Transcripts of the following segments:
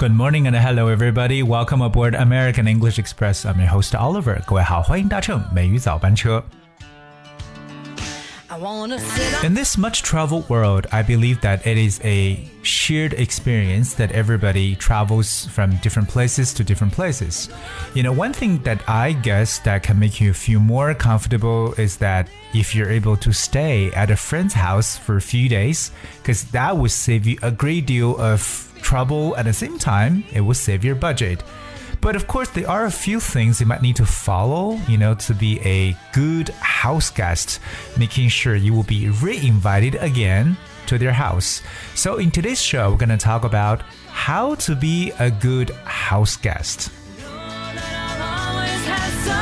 Good morning and hello everybody. Welcome aboard American English Express. I'm your host Oliver. 各位好，欢迎搭乘美语早班车。 I wanna sit In this much traveled world, I believe that it is a shared experience that everybody travels from different places to different places. You know, one thing that I guess that can make you feel more comfortable is that if you're able to stay at a friend's house for a few days, because that would save you a great deal of trouble at the same time, it will save your budget. But of course, there are a few things you might need to follow, you know, to be a good house guest, making sure you will be re-invited again to their house. So in today's show, we're going to talk about how to be a good house guest.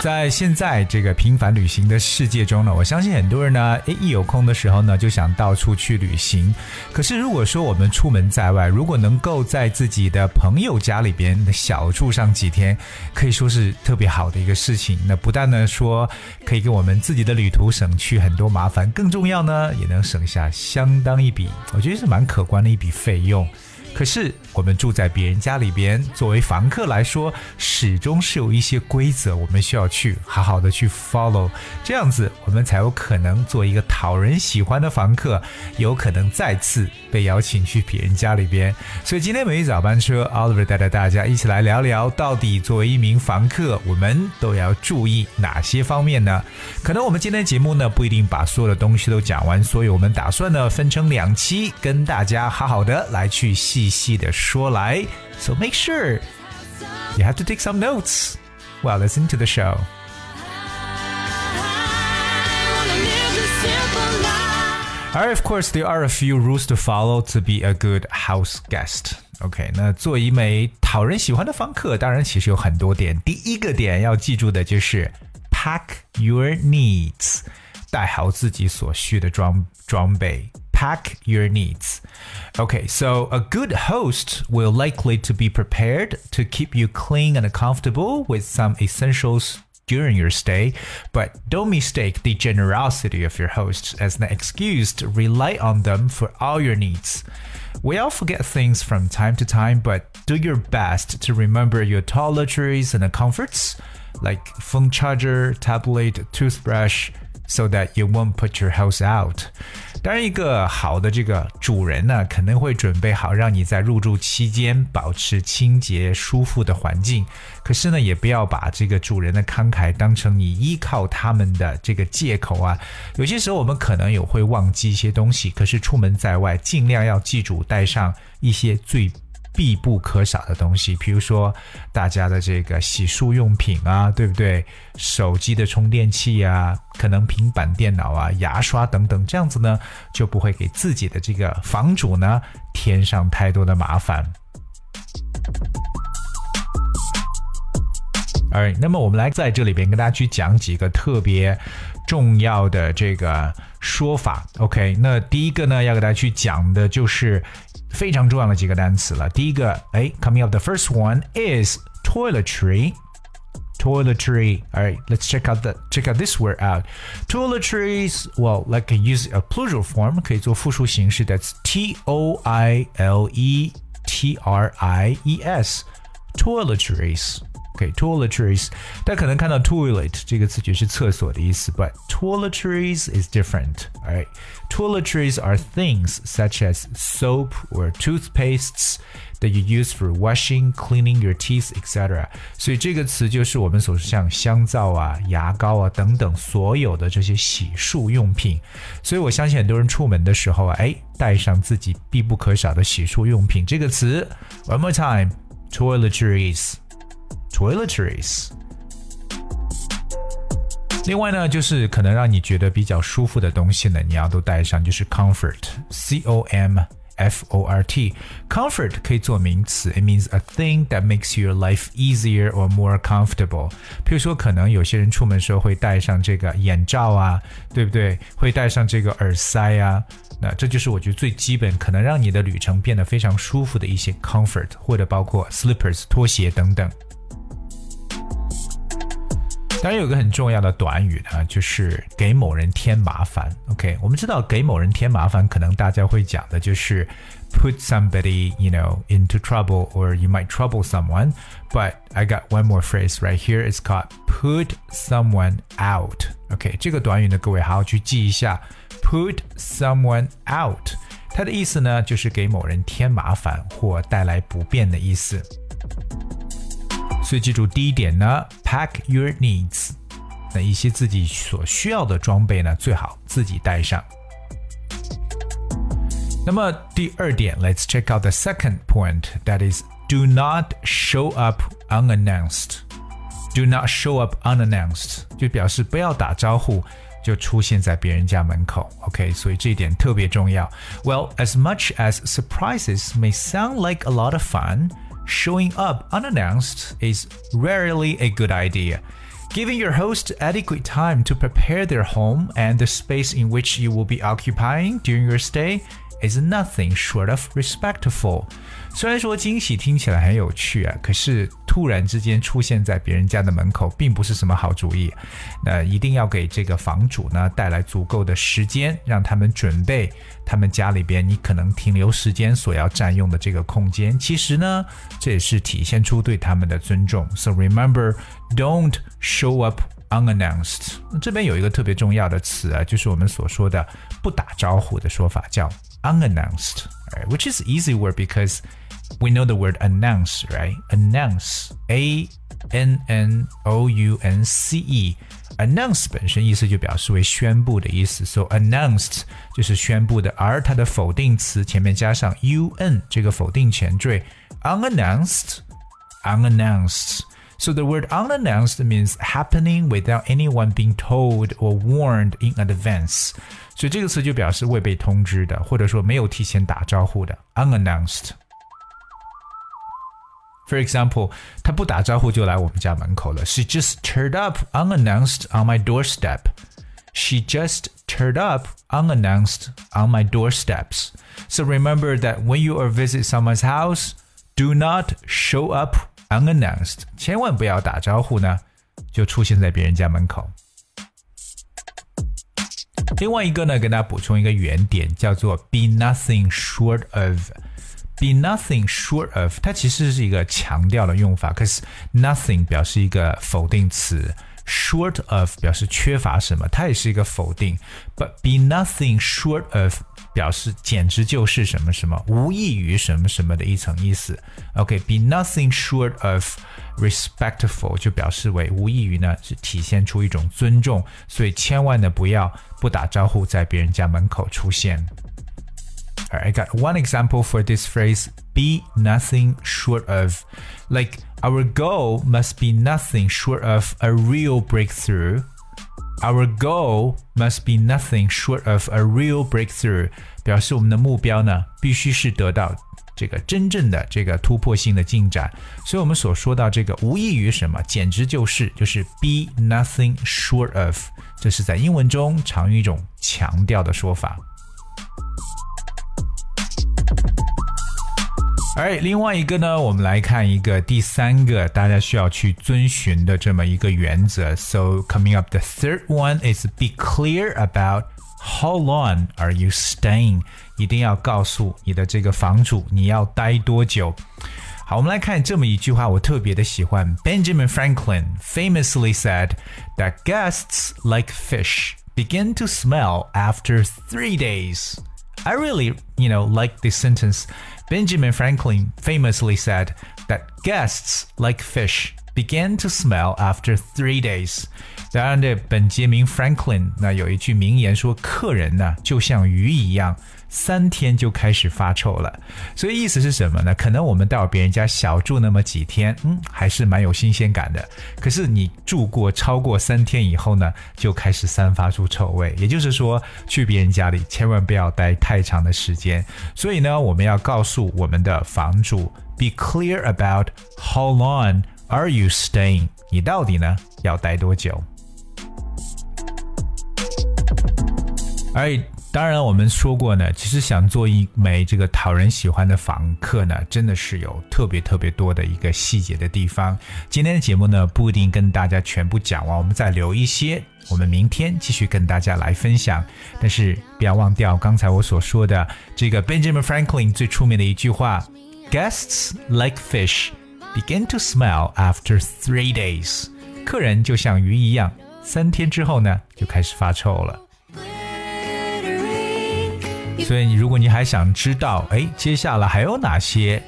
在现在这个频繁旅行的世界中呢，我相信很多人呢，诶，一有空的时候呢，就想到处去旅行。可是如果说我们出门在外，如果能够在自己的朋友家里边小住上几天，可以说是特别好的一个事情。那不但呢说可以给我们自己的旅途省去很多麻烦，更重要呢，也能省下相当一笔，我觉得是蛮可观的一笔费用。可是我们住在别人家里边，作为房客来说，始终是有一些规则，我们需要去好好的去 follow，这样子我们才有可能做一个讨人喜欢的房客，有可能再次被邀请去别人家里边。所以今天每一早班车，Oliver 带着大家一起来聊聊，到底作为一名房客，我们都要注意哪些方面呢？可能我们今天节目呢不一定把所有的东西都讲完，所以我们打算呢分成两期，跟大家好好的来去细的说来。So make sure you have to take some notes while listening to the show. I wanna live this simple life. Alright, of course, there are a few rules to follow to be a good house guest. OK，那做一枚讨人喜欢的房客，当然其实有很多点。第一个点要记住的就是 pack your needs，带好自己所需的装装备。 Pack your needs. Okay, so a good host will likely to be prepared to keep you clean and comfortable with some essentials during your stay, but don't mistake the generosity of your hosts as an excuse to rely on them for all your needs. We all forget things from time to time, but do your best to remember your toiletries and comforts, like phone charger, tablet, toothbrush, so that you won't put your house out. 当然，一个好的这个主人呢，可能会准备好让你在入住期间保持清洁、舒服的环境。可是呢，也不要把这个主人的慷慨当成你依靠他们的这个借口啊。有些时候我们可能也会忘记一些东西，可是出门在外，尽量要记住带上一些最必不可少的东西，比如说大家的这个洗漱用品啊，对不对？手机的充电器啊，可能平板电脑啊、牙刷等等，这样子呢，就不会给自己的这个房主呢添上太多的麻烦。哎那么我们来在这里边跟大家去讲几个特别重要的这个说法。OK，那第一个呢，要给大家去讲的就是非常重要的几个单词了。第一个，哎，coming up the first one is toiletry。Toiletry. All right, let's check out the check out this word out. Toiletries. Well, like use a plural form 可以做复数形式。That's T O I L E T R I E S. Toiletries. Okay, toiletries. 大家可能看到 toilet 这个词就是厕所的意思，but toiletries is different. Alright, toiletries are things such as soap or toothpastes that you use for washing, cleaning your teeth, etc. 所以这个词就是我们所像香皂啊、牙膏啊等等所有的这些洗漱用品。所以我相信很多人出门的时候啊，哎，带上自己必不可少的洗漱用品。这个词，one more time, Toiletries. 另外呢，就是可能让你觉得比较舒服的东西呢，你要都带上，就是 comfort，c o m f o r t。comfort 可以做名词，it means a thing that makes your life easier or more comfortable。譬如说，可能有些人出门时候会带上这个眼罩啊，对不对？会带上这个耳塞啊。那这就是我觉得最基本，可能让你的旅程变得非常舒服的一些 comfort，或者包括 slippers 拖鞋等等。当然有个很重要的短语呢，就是给某人添麻烦。OK，我们知道给某人添麻烦，可能大家会讲的就是 put somebody you know into trouble or you might trouble someone. But I got one more phrase right here. It's called put someone out. OK，这个短语呢，各位好好去记一下。Put someone out，它的意思呢，就是给某人添麻烦或带来不便的意思。 所以记住第一点呢，pack your needs，那一些自己所需要的装备呢，最好自己带上。那么第二点，Let's check out the second point. That is, do not show up unannounced. Do not show up unannounced，就表示不要打招呼就出现在别人家门口。OK，所以这一点特别重要。Well, as much as surprises may sound like a lot of fun. Showing up unannounced is rarely a good idea. Giving your host adequate time to prepare their home and the space in which you will be occupying during your stay is nothing short of respectful. 虽然说惊喜听起来很有趣啊，可是突然之间出现在别人家的门口，并不是什么好主意。那一定要给这个房主呢带来足够的时间，让他们准备他们家里边你可能停留时间所要占用的这个空间。其实呢，这也是体现出对他们的尊重。So remember, don't show up unannounced。这边有一个特别重要的词啊，就是我们所说的不打招呼的说法，叫 unannounced。Which is easy word because we know the word announce, right? Announce, A N N O U N C E. Announce 本身意思就表示为宣布的意思，so announced 就是宣布的，而它的否定词前面加上 un 这个否定前缀，unannounced, unannounced. So the word unannounced means happening without anyone being told or warned in advance. 所以这个词就表示未被通知的，或者说没有提前打招呼的，unannounced。 for example，他不打招呼就来我们家门口了。She just turned up unannounced on my doorstep. She just turned up unannounced on my doorsteps. So remember that when you are visit someone's house, do not show up unannounced. 千万不要打招呼呢，就出现在别人家门口。另外一个呢，跟大家补充一个原点，叫做 be nothing short of。 Be nothing short of，它其实是一个强调的用法，可是 nothing 表示一个否定词，short of 表示缺乏什么，它也是一个否定。But be nothing short of 表示简直就是什么什么，无异于什么什么的一层意思。OK，be、nothing short of respectful 就表示为无异于呢是体现出一种尊重，所以千万呢不要不打招呼在别人家门口出现。I got one example for this phrase be nothing short of. Like, our goal must be nothing short of a real breakthrough. Our goal must be nothing short of a real breakthrough. 表示我们的目标呢，必须是得到这个真正的这个突破性的进展。所以我们所说到这个无异于什么，简直就是就是 be nothing short of。这是在英文中常用一种强调的说法。 而另外一个呢，我们来看一个第三个大家需要去遵循的这么一个原则。So coming up, the third one is be clear about how long are you staying。一定要告诉你的这个房主你要待多久。好，我们来看这么一句话，我特别的喜欢。Benjamin Franklin famously said that guests like fish begin to smell after three days. I really, you know, like this sentence. Benjamin Franklin famously said that guests, like fish, began to smell after three days. 当然，这本杰明 Franklin 那有一句名言说，客人呢就像鱼一样。三天就开始发臭了，所以意思是什么呢？可能我们到别人家小住那么几天，嗯，还是蛮有新鲜感的。可是你住过超过三天以后呢，就开始散发出臭味。也就是说，去别人家里千万不要待太长的时间。所以呢，我们要告诉我们的房主，be clear about how long are you staying？你到底呢要待多久？而当然，我们说过呢，其实想做一枚这个讨人喜欢的房客呢，真的是有特别特别多的一个细节的地方。今天的节目呢，不一定跟大家全部讲完，我们再留一些，我们明天继续跟大家来分享。但是不要忘掉刚才我所说的这个 Benjamin Franklin 最出名的一句话：“Guests like fish begin to smell after three days。”客人就像鱼一样，三天之后呢，就开始发臭了。所以，如果你还想知道，哎，接下来还有哪些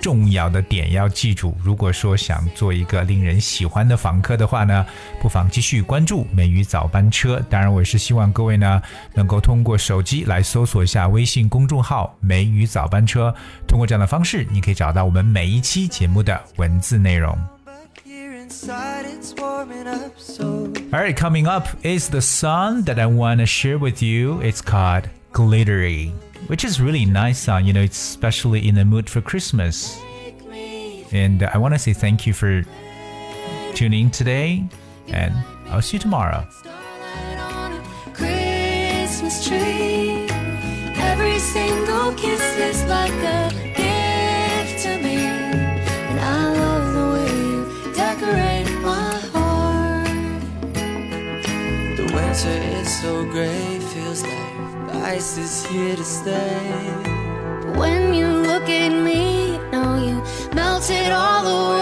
重要的点要记住？如果说想做一个令人喜欢的访客的话呢，不妨继续关注美语早班车。当然，我也是希望各位呢能够通过手机来搜索一下微信公众号“美语早班车”，通过这样的方式，你可以找到我们每一期节目的文字内容。Alright, coming up is the song that I want to share with you. It's called glittery, which is really nice song. You know, it's especially in the mood for Christmas. And I want to say thank you for tuning today, and I'll see you tomorrow. Christmas tree. Every single kiss is like a gift to me. And I love the way you decorate my heart. The winter is so gray, feels like the ice is here to stay. When you look at me, know you melted all away. And